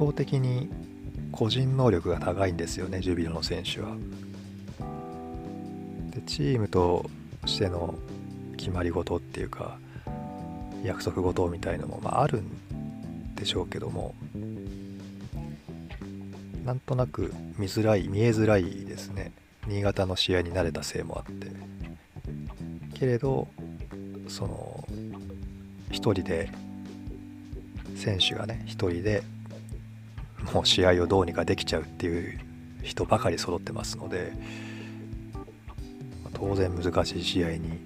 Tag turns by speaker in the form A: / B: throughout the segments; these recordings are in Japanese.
A: 倒的に個人能力が高いんですよねジュビロの選手は。でチームとしての決まり事っていうか約束事みたいのも、まあ、あるんでしょうけどもなんとなく見づらい見えづらいですね新潟の試合に慣れたせいもあってけれどその1人で選手がね1人でもう試合をどうにかできちゃうっていう人ばかり揃ってますので当然難しい試合に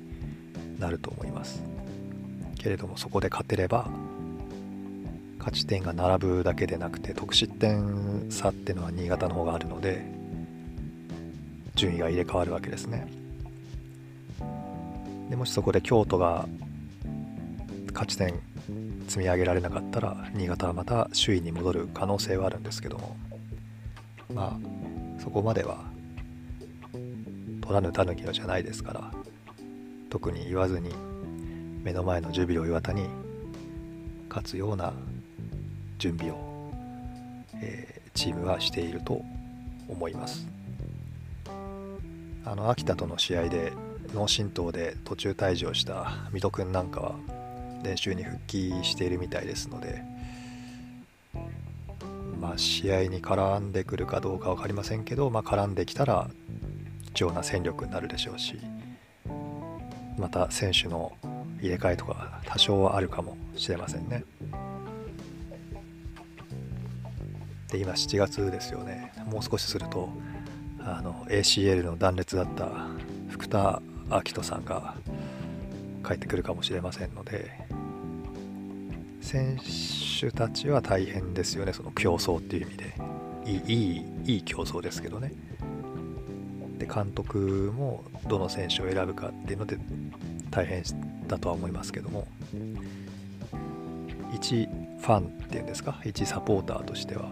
A: なると思います。けれどもそこで勝てれば勝ち点が並ぶだけでなくて得失点差っていうのは新潟の方があるので順位が入れ替わるわけですね。でもしそこで京都が勝ち点積み上げられなかったら新潟はまた首位に戻る可能性はあるんですけども。まあそこまでは取らぬ狸のじゃないですから特に言わずに目の前のジュビロ磐田に勝つような準備を、えー、チームはしていると思います。あの秋田との試合で脳震盪で途中退場した水戸君なんかは練習に復帰しているみたいですのでまあ試合に絡んでくるかどうか分かりませんけど、まあ、絡んできたら貴重な戦力になるでしょうしまた選手の入れ替えとか多少はあるかもしれませんね。で今7月ですよねもう少しするとあの ACL の断裂だった福田明人さんが帰ってくるかもしれませんので選手たちは大変ですよねその競争っていう意味で。いいいいいい競争ですけどね。で監督もどの選手を選ぶかっていうので大変だとは思いますけども。一ファンっていうんですか？一サポーターとしては。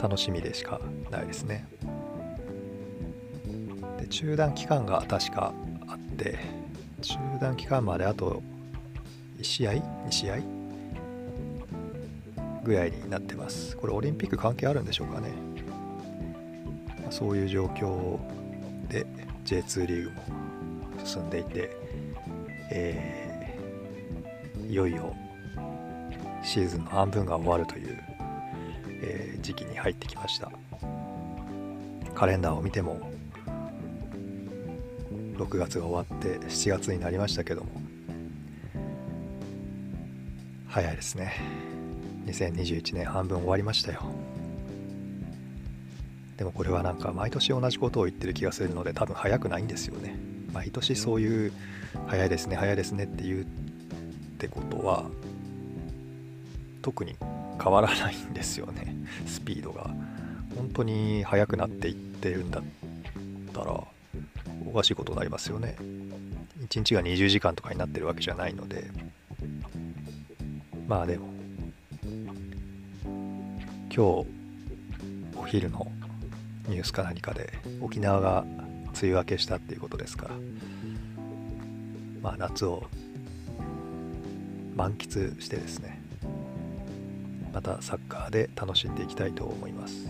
A: 楽しみでしかないですね。で中断期間が確かあって中断期間まであと1試合？2試合？ぐらいになってます。これオリンピック関係あるんでしょうかね。そういう状況で J2 リーグも進んでいて、えー、いよいよシーズンの半分が終わるという、えー、時期に入ってきました。カレンダーを見ても6月が終わって7月になりましたけども。早いですね。2021年半分終わりましたよ。でもこれはなんか毎年同じことを言ってる気がするので多分早くないんですよね。毎年そういう早いですね早いですねって言うってことは特に変わらないんですよね。スピードが。本当に速くなっていってるんだったら。おかしいことになりますよね。1日が20時間とかになってるわけじゃないので。まあでも今日お昼のニュースか何かで沖縄が梅雨明けしたっていうことですから。まあ夏を満喫してですね。またサッカーで楽しんでいきたいと思います。